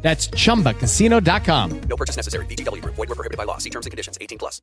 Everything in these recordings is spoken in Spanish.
That's chumbacasino.com. No purchase necessary. BGW. Void were prohibited by law. See terms and conditions. 18 plus.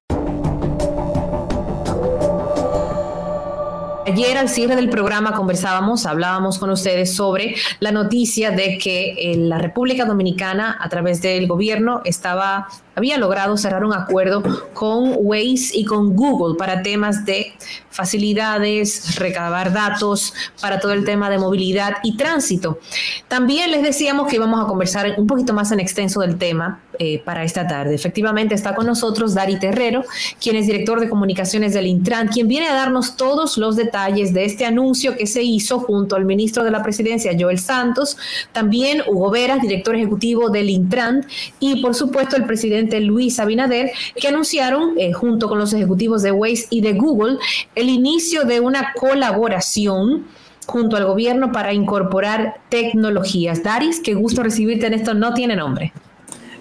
Ayer al cierre del programa conversábamos, hablábamos con ustedes sobre la noticia de que eh, la República Dominicana a través del gobierno estaba había logrado cerrar un acuerdo con Waze y con Google para temas de facilidades, recabar datos para todo el tema de movilidad y tránsito. También les decíamos que íbamos a conversar un poquito más en extenso del tema eh, para esta tarde. Efectivamente está con nosotros Dari Terrero, quien es director de comunicaciones del Intran, quien viene a darnos todos los detalles de este anuncio que se hizo junto al ministro de la Presidencia, Joel Santos, también Hugo Vera, director ejecutivo del Intran, y por supuesto el presidente Luis Abinader, que anunciaron, eh, junto con los ejecutivos de Waze y de Google, el inicio de una colaboración junto al gobierno para incorporar tecnologías. Daris, qué gusto recibirte en esto, no tiene nombre.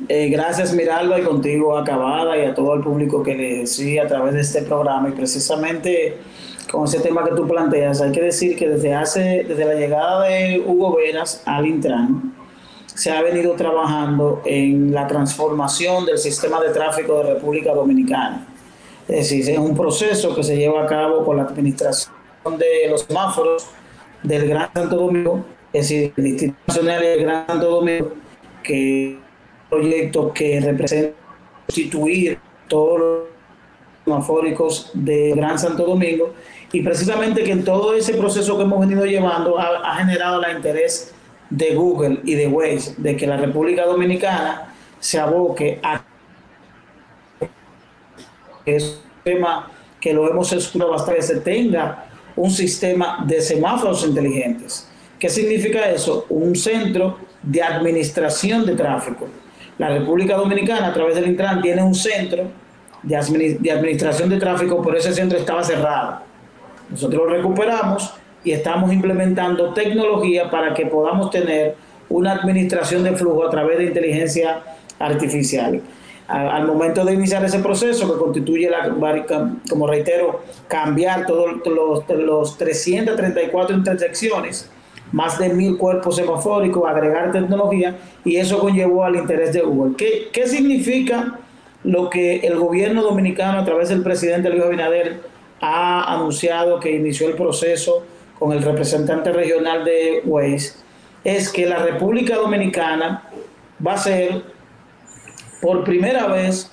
Eh, gracias Miralba y contigo acabada y a todo el público que le sigue a través de este programa y precisamente con ese tema que tú planteas hay que decir que desde hace desde la llegada de Hugo Veras al Intran se ha venido trabajando en la transformación del sistema de tráfico de República Dominicana. Es decir, es un proceso que se lleva a cabo con la administración de los semáforos del Gran Santo Domingo, es decir, el Instituto Nacional del Gran Santo Domingo, que es un proyecto que representa constituir todos los semafóricos de Gran Santo Domingo. Y precisamente que en todo ese proceso que hemos venido llevando ha, ha generado el interés de Google y de Waze de que la República Dominicana se aboque a es un tema que lo hemos explorado bastante, se tenga un sistema de semáforos inteligentes. ¿Qué significa eso? Un centro de administración de tráfico. La República Dominicana, a través del Intran, tiene un centro de, administración de tráfico, pero ese centro estaba cerrado. Nosotros lo recuperamos y estamos implementando tecnología para que podamos tener una administración de flujo a través de inteligencia artificial. Al momento de iniciar ese proceso que constituye, la, como reitero, cambiar todos los, los 334 intersecciones, más de mil cuerpos semafóricos, agregar tecnología, y eso conllevó al interés de Google. ¿Qué, qué significa lo que el gobierno dominicano, a través del presidente Luis Abinader, ha anunciado que inició el proceso con el representante regional de Waze, es que la República Dominicana va a ser por primera vez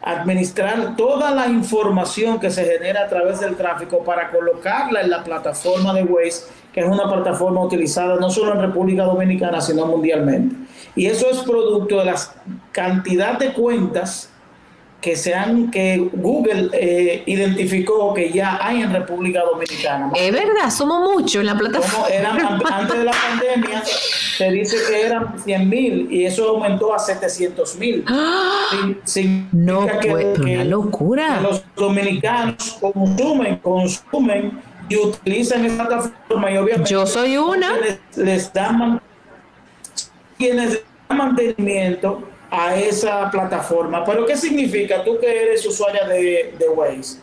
administrar toda la información que se genera a través del tráfico para colocarla en la plataforma de Waze, que es una plataforma utilizada no solo en República Dominicana, sino mundialmente. Y eso es producto de la cantidad de cuentas que sean que Google eh, identificó que ya hay en República Dominicana. Es verdad, somos muchos en la plataforma. antes de la pandemia se dice que eran 100 mil y eso aumentó a 700 mil. ¡Ah! no, que, una locura. los dominicanos consumen, consumen y utilizan esa plataforma y obviamente yo soy una les, les dan quienes dan mantenimiento a esa plataforma. Pero ¿qué significa tú que eres usuaria de, de Waze?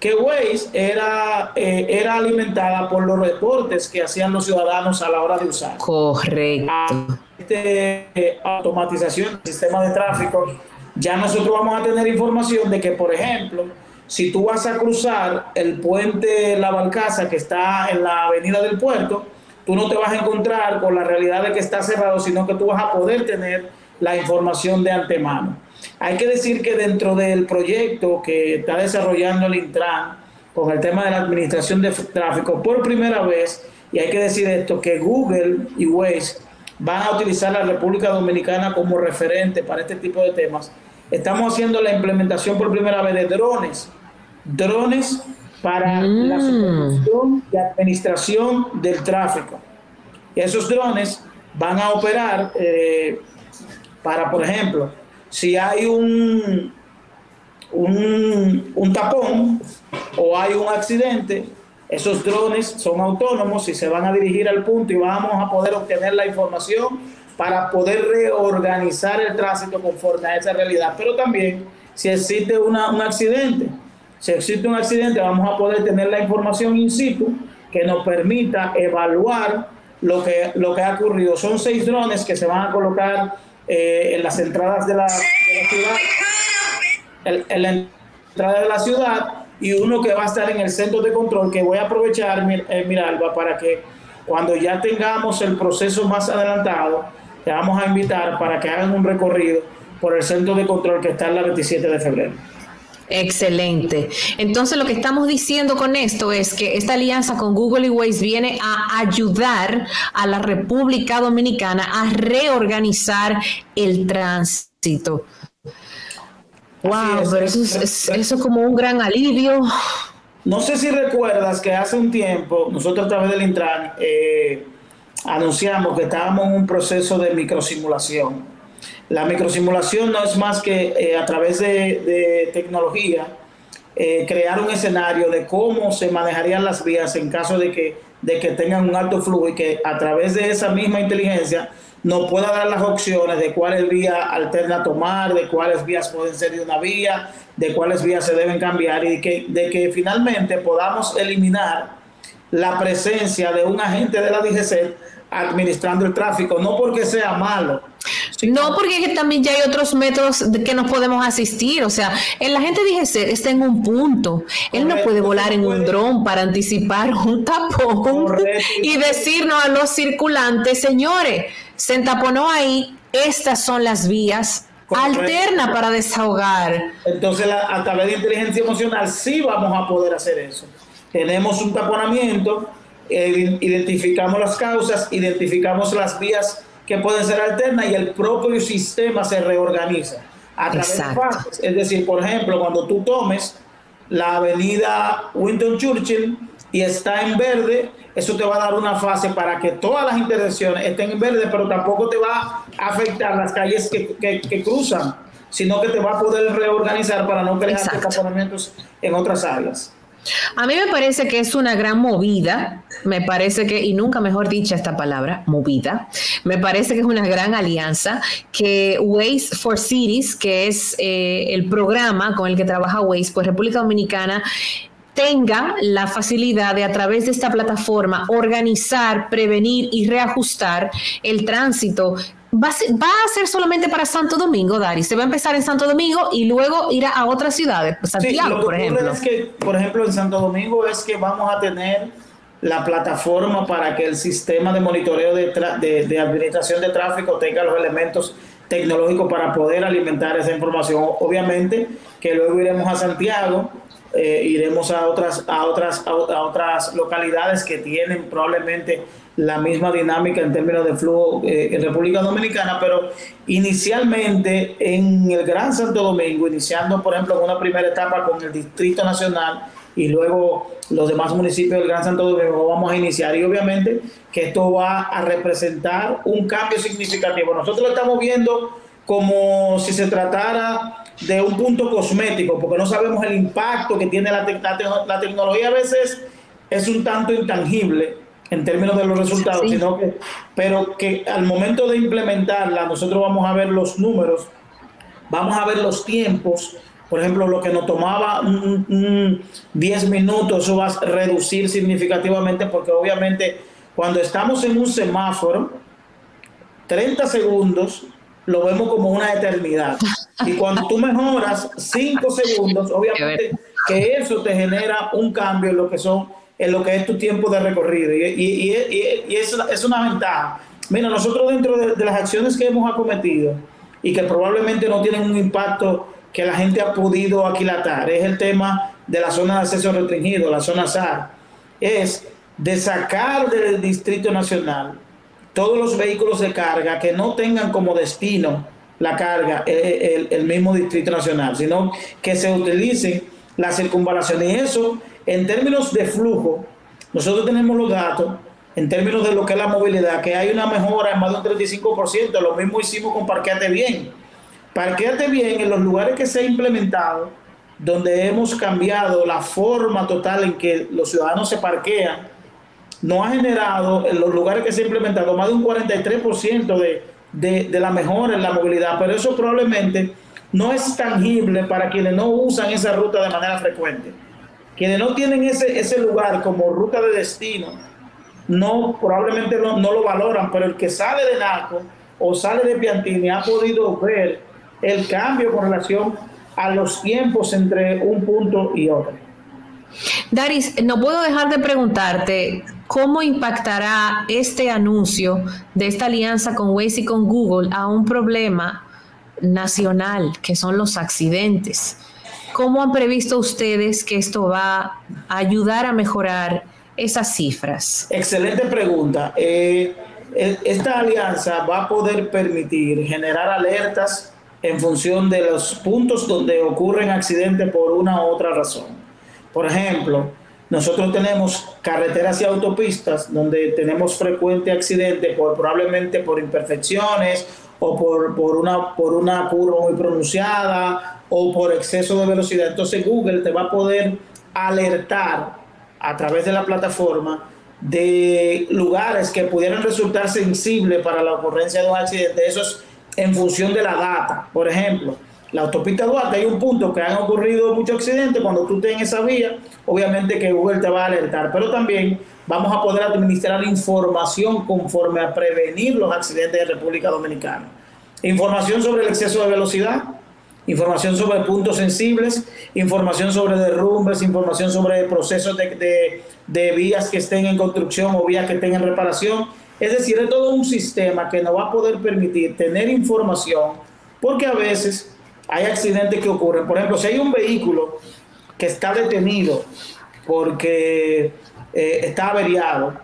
Que Waze era, eh, era alimentada por los reportes que hacían los ciudadanos a la hora de usar. Correcto. Este, eh, automatización del sistema de tráfico, ya nosotros vamos a tener información de que, por ejemplo, si tú vas a cruzar el puente La Balcaza que está en la avenida del puerto, tú no te vas a encontrar con la realidad de que está cerrado, sino que tú vas a poder tener la información de antemano. Hay que decir que dentro del proyecto que está desarrollando el Intran con el tema de la administración de tráfico, por primera vez, y hay que decir esto, que Google y Waze van a utilizar la República Dominicana como referente para este tipo de temas. Estamos haciendo la implementación por primera vez de drones, drones para la mm. supervisión y administración del tráfico. Y esos drones van a operar eh, para, por ejemplo, si hay un, un, un tapón o hay un accidente, esos drones son autónomos y se van a dirigir al punto y vamos a poder obtener la información para poder reorganizar el tránsito conforme a esa realidad. Pero también, si existe una, un accidente, si existe un accidente, vamos a poder tener la información in situ que nos permita evaluar lo que, lo que ha ocurrido. Son seis drones que se van a colocar eh, en las entradas de la, de la ciudad, en, en la entrada de la ciudad y uno que va a estar en el centro de control, que voy a aprovechar, eh, Miralba, para que cuando ya tengamos el proceso más adelantado, te vamos a invitar para que hagan un recorrido por el centro de control que está en la 27 de febrero. Excelente. Entonces lo que estamos diciendo con esto es que esta alianza con Google y Waze viene a ayudar a la República Dominicana a reorganizar el tránsito. Wow, pero eso es, eso como un gran alivio. No sé si recuerdas que hace un tiempo nosotros a través del Intran eh, anunciamos que estábamos en un proceso de microsimulación. La microsimulación no es más que eh, a través de, tecnología eh, crear un escenario de cómo se manejarían las vías en caso de que, de que tengan un alto flujo y que a través de esa misma inteligencia nos pueda dar las opciones de cuáles vías alterna tomar, de cuáles vías pueden ser de una vía, de cuáles vías se deben cambiar y de que, de que finalmente podamos eliminar la presencia de un agente de la DGC administrando el tráfico, no porque sea malo. No, porque también ya hay otros métodos que nos podemos asistir. O sea, el agente DGC está en un punto. Él no puede volar en un dron para anticipar un tapón y decirnos a los circulantes, señores, se entaponó ahí, estas son las vías alternas para desahogar. Entonces, a través de inteligencia emocional sí vamos a poder hacer eso. Tenemos un taponamiento, eh, identificamos las causas, identificamos las vías que pueden ser alternas y el propio sistema se reorganiza a través de fases. Es decir, por ejemplo, cuando tú tomes la avenida Winton Churchill y está en verde, eso te va a dar una fase para que todas las intersecciones estén en verde, pero tampoco te va a afectar las calles que, cruzan, sino que te va a poder reorganizar para no crear comportamientos en otras áreas. A mí me parece que es una gran movida, me parece que, y nunca mejor dicha esta palabra, movida, me parece que es una gran alianza que Waze for Cities, que es eh, el programa con el que trabaja Waze, pues República Dominicana tenga la facilidad de a través de esta plataforma organizar, prevenir y reajustar el tránsito. Va a, ser, solamente para Santo Domingo, Dari. Se va a empezar en Santo Domingo y luego ir a, otras ciudades, Santiago, por ejemplo. Es que, por ejemplo, en Santo Domingo es que vamos a tener la plataforma para que el sistema de monitoreo de, de administración de tráfico tenga los elementos tecnológicos para poder alimentar esa información. Obviamente que luego iremos a Santiago eh, iremos a otras, a, otras, a, otras localidades que tienen probablemente la misma dinámica en términos de flujo eh, en República Dominicana, pero inicialmente en el Gran Santo Domingo, iniciando por ejemplo en una primera etapa con el Distrito Nacional y luego los demás municipios del Gran Santo Domingo vamos a iniciar y obviamente que esto va a representar un cambio significativo. Nosotros lo estamos viendo como si se tratara de un punto cosmético, porque no sabemos el impacto que tiene la, la, tecnología. A veces es un tanto intangible en términos de los resultados, sino que, pero que al momento de implementarla, nosotros vamos a ver los números, vamos a ver los tiempos. Por ejemplo, lo que nos tomaba 10 minutos, eso va a reducir significativamente, porque obviamente cuando estamos en un semáforo, 30 segundos lo vemos como una eternidad. Y cuando tú mejoras cinco segundos, obviamente que eso te genera un cambio en lo que son en lo que es tu tiempo de recorrido. Y, y, y, es, es, una ventaja. Mira, nosotros dentro de, las acciones que hemos acometido y que probablemente no tienen un impacto que la gente ha podido aquilatar, es el tema de la zona de acceso restringido, la zona SAR, es de sacar del Distrito Nacional todos los vehículos de carga que no tengan como destino la carga eh, el, mismo Distrito Nacional, sino que se utilicen la circunvalación. Y eso, en términos de flujo, nosotros tenemos los datos, en términos de lo que es la movilidad, que hay una mejora en más de un 35%. Lo mismo hicimos con Parqueate Bien. Parqueate Bien en los lugares que se ha implementado donde hemos cambiado la forma total en que los ciudadanos se parquean, no ha generado en los lugares que se ha implementado más de un 43% de, de, de la mejora en la movilidad, pero eso probablemente no es tangible para quienes no usan esa ruta de manera frecuente. Quienes no tienen ese, ese lugar como ruta de destino, no probablemente no, no lo valoran, pero el que sale de Naco o sale de Piantini ha podido ver el cambio con relación a los tiempos entre un punto y otro. Daris, no puedo dejar de preguntarte cómo impactará este anuncio de esta alianza con Waze y con Google a un problema nacional, que son los accidentes. ¿Cómo han previsto ustedes que esto va a ayudar a mejorar esas cifras? Excelente pregunta. Eh, e, esta alianza va a poder permitir generar alertas en función de los puntos donde ocurren accidentes por una u otra razón. Por ejemplo, nosotros tenemos carreteras y autopistas donde tenemos frecuente accidente por probablemente por imperfecciones o por, por, una, por una curva muy pronunciada o por exceso de velocidad. Entonces Google te va a poder alertar a través de la plataforma de lugares que pudieran resultar sensibles para la ocurrencia de un accidente. Eso es en función de la data. Por ejemplo, la autopista Duarte hay un punto que han ocurrido muchos accidentes. Cuando tú estés en esa vía, obviamente que Google te va a alertar. Pero también vamos a poder administrar información conforme a prevenir los accidentes de República Dominicana. Información sobre el exceso de velocidad, información sobre puntos sensibles, información sobre derrumbes, información sobre procesos de, de, vías que estén en construcción o vías que estén en reparación. Es decir, es todo un sistema que nos va a poder permitir tener información, porque a veces hay accidentes que ocurren. Por ejemplo, si hay un vehículo que está detenido porque eh, está averiado,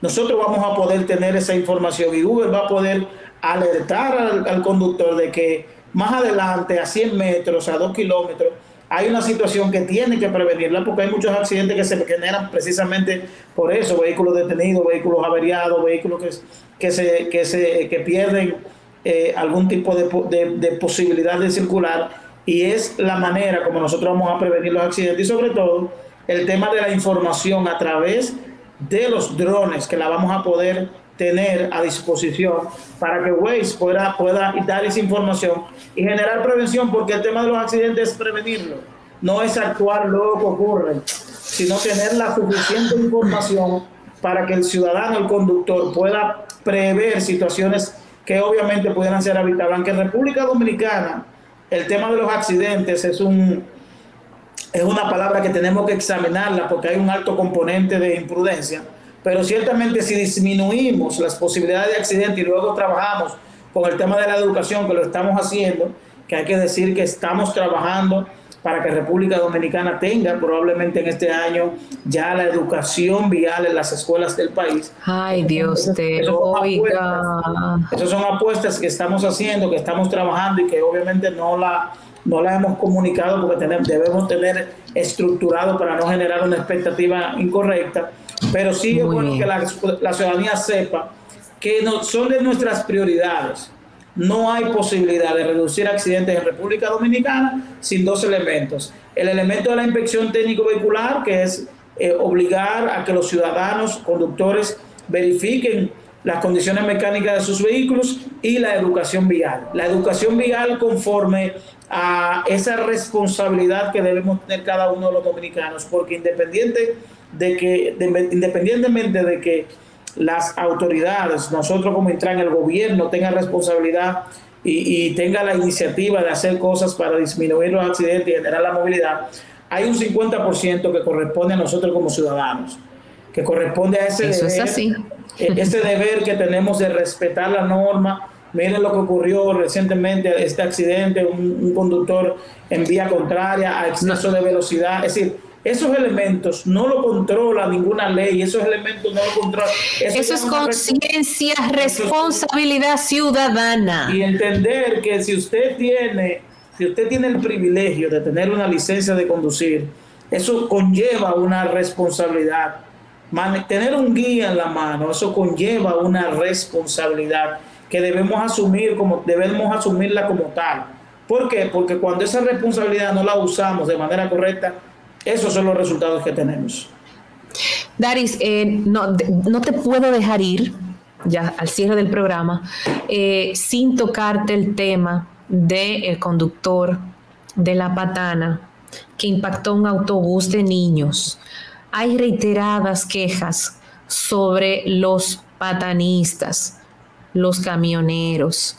nosotros vamos a poder tener esa información y Google va a poder alertar al, al conductor de que más adelante, a 100 metros, a 2 kilómetros, hay una situación que tiene que prevenirla porque hay muchos accidentes que se generan precisamente por eso, vehículos detenidos, vehículos averiados, vehículos que, que, se, que, se, que pierden eh, algún tipo de, de, de, posibilidad de circular y es la manera como nosotros vamos a prevenir los accidentes y sobre todo el tema de la información a través de los drones que la vamos a poder tener a disposición para que Waze pueda, pueda dar esa información y generar prevención, porque el tema de los accidentes es prevenirlo, no es actuar luego que ocurre, sino tener la suficiente información para que el ciudadano, el conductor, pueda prever situaciones que obviamente pudieran ser habitables. Aunque en República Dominicana el tema de los accidentes es un es una palabra que tenemos que examinarla porque hay un alto componente de imprudencia pero ciertamente si disminuimos las posibilidades de accidente y luego trabajamos con el tema de la educación, que lo estamos haciendo, que hay que decir que estamos trabajando para que República Dominicana tenga probablemente en este año ya la educación vial en las escuelas del país. Ay, Dios te oiga. Esas son apuestas que estamos haciendo, que estamos trabajando y que obviamente no la, no la hemos comunicado porque tenemos, debemos tener estructurado para no generar una expectativa incorrecta pero sí es bueno que la, ciudadanía sepa que no, son de nuestras prioridades. No hay posibilidad de reducir accidentes en República Dominicana sin dos elementos. El elemento de la inspección técnico vehicular, que es eh, obligar a que los ciudadanos, conductores, verifiquen las condiciones mecánicas de sus vehículos y la educación vial. La educación vial conforme a esa responsabilidad que debemos tener cada uno de los dominicanos, porque independiente de que, independientemente de que las autoridades, nosotros como entran el gobierno, tengan responsabilidad y, y, tenga la iniciativa de hacer cosas para disminuir los accidentes y generar la movilidad, hay un 50% que corresponde a nosotros como ciudadanos, que corresponde a ese Eso es así. E, ese deber que tenemos de respetar la norma. Miren lo que ocurrió recientemente, este accidente, un, un conductor en vía contraria a exceso de velocidad. Es decir, esos elementos no lo controla ninguna ley, esos elementos no lo controla. Eso, Eso es conciencia, responsabilidad ciudadana. Y entender que si usted tiene, si usted tiene el privilegio de tener una licencia de conducir, eso conlleva una responsabilidad. tener un guía en la mano, eso conlleva una responsabilidad que debemos asumir como debemos asumirla como tal ¿Por qué? Porque cuando esa responsabilidad no la usamos de manera correcta, esos son los resultados que tenemos. Daris, eh, no, te puedo dejar ir ya al cierre del programa eh, sin tocarte el tema del conductor de la patana que impactó un autobús de niños. Hay reiteradas quejas sobre los patanistas, los camioneros.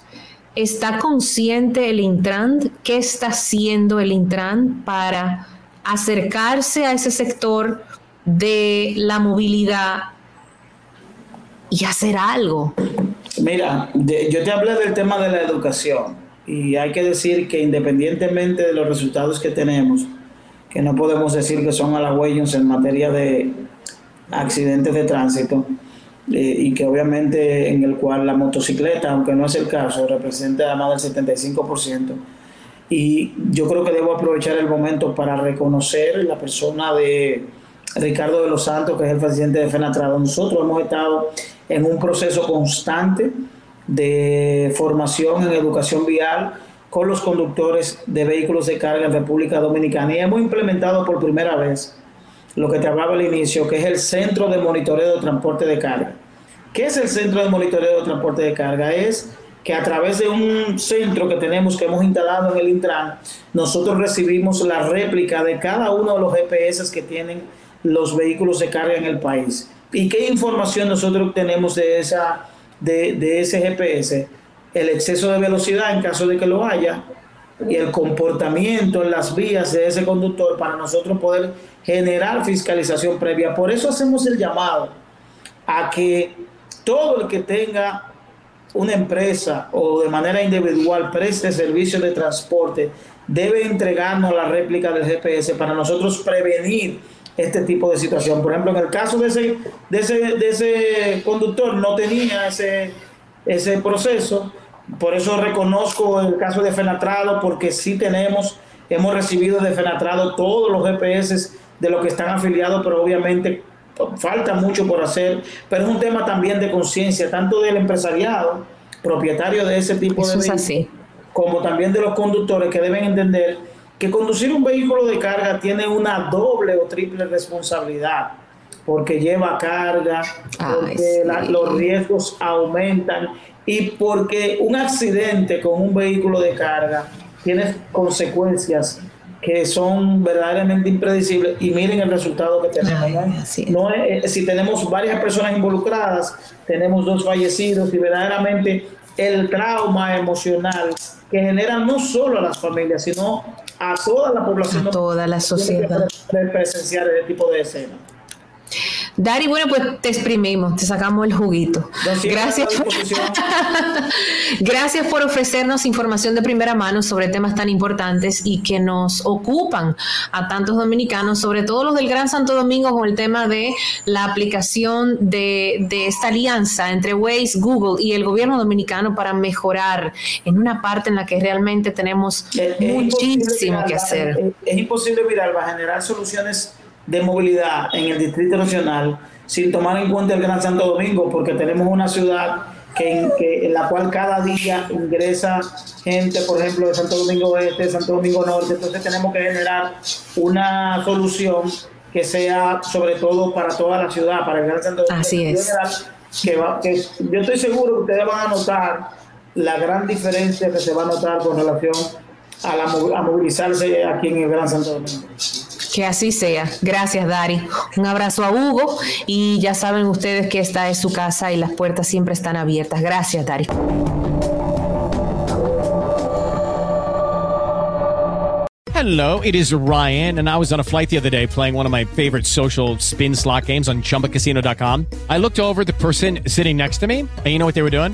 ¿Está consciente el Intran? ¿Qué está haciendo el Intran para acercarse a ese sector de la movilidad y hacer algo? Mira, yo te hablé del tema de la educación y hay que decir que independientemente de los resultados que tenemos, que no podemos decir que son halagüeños en materia de accidentes de tránsito, eh, y que obviamente en el cual la motocicleta, aunque no es el caso, representa más del 75%. Y yo creo que debo aprovechar el momento para reconocer la persona de Ricardo de los Santos, que es el presidente de FENATRADO. Nosotros hemos estado en un proceso constante de formación en educación vial con los conductores de vehículos de carga en República Dominicana y hemos implementado por primera vez lo que te hablaba al inicio, que es el Centro de Monitoreo de Transporte de Carga. ¿Qué es el Centro de Monitoreo de Transporte de Carga? Es que a través de un centro que tenemos, que hemos instalado en el Intran, nosotros recibimos la réplica de cada uno de los GPS que tienen los vehículos de carga en el país. ¿Y qué información nosotros tenemos de, esa, de, de ese GPS? El exceso de velocidad en caso de que lo haya, y el comportamiento en las vías de ese conductor para nosotros poder generar fiscalización previa. Por eso hacemos el llamado a que todo el que tenga una empresa o de manera individual preste servicios de transporte debe entregarnos la réplica del GPS para nosotros prevenir este tipo de situación. Por ejemplo, en el caso de ese, de ese, de ese conductor no tenía ese, ese proceso, por eso reconozco el caso de Fenatrado, porque sí tenemos, hemos recibido de Fenatrado todos los GPS de los que están afiliados, pero obviamente falta mucho por hacer. Pero es un tema también de conciencia, tanto del empresariado, propietario de ese tipo de vehículos, como también de los conductores que deben entender que conducir un vehículo de carga tiene una doble o triple responsabilidad porque lleva carga, porque los riesgos aumentan y porque un accidente con un vehículo de carga tiene consecuencias que son verdaderamente impredecibles y miren el resultado que tenemos. ¿no? Eh, si tenemos varias personas involucradas, tenemos dos fallecidos y verdaderamente el trauma emocional que genera no solo a las familias, sino a toda la población. A toda la sociedad. Presenciar ese tipo de escenas. Dari, bueno, pues te exprimimos, te sacamos el juguito. Gracias por, Gracias por ofrecernos información de primera mano sobre temas tan importantes y que nos ocupan a tantos dominicanos, sobre todo los del Gran Santo Domingo, con el tema de la aplicación de, esta alianza entre Waze, Google y el gobierno dominicano para mejorar en una parte en la que realmente tenemos muchísimo que hacer. Es, imposible mirar, va a generar soluciones de movilidad en el Distrito Nacional sin tomar en cuenta el Gran Santo Domingo, porque tenemos una ciudad que en, la cual cada día ingresa gente, por ejemplo, de Santo Domingo Oeste, Santo Domingo Norte, entonces tenemos que generar una solución que sea sobre todo para toda la ciudad, para el Gran Santo Domingo. Así es. Que, que yo estoy seguro que ustedes van a notar la gran diferencia que se va a notar con relación a, la, a movilizarse aquí en el Gran Santo Domingo. Que así sea. Gracias, Dari. Un abrazo a Hugo y ya saben ustedes que esta es su casa y las puertas siempre están abiertas. Gracias, Dari. Hello, it is Ryan, and I was on a flight the other day playing one of my favorite social spin slot games on chumbacasino.com. I looked over the person sitting next to me, and you know what they were doing?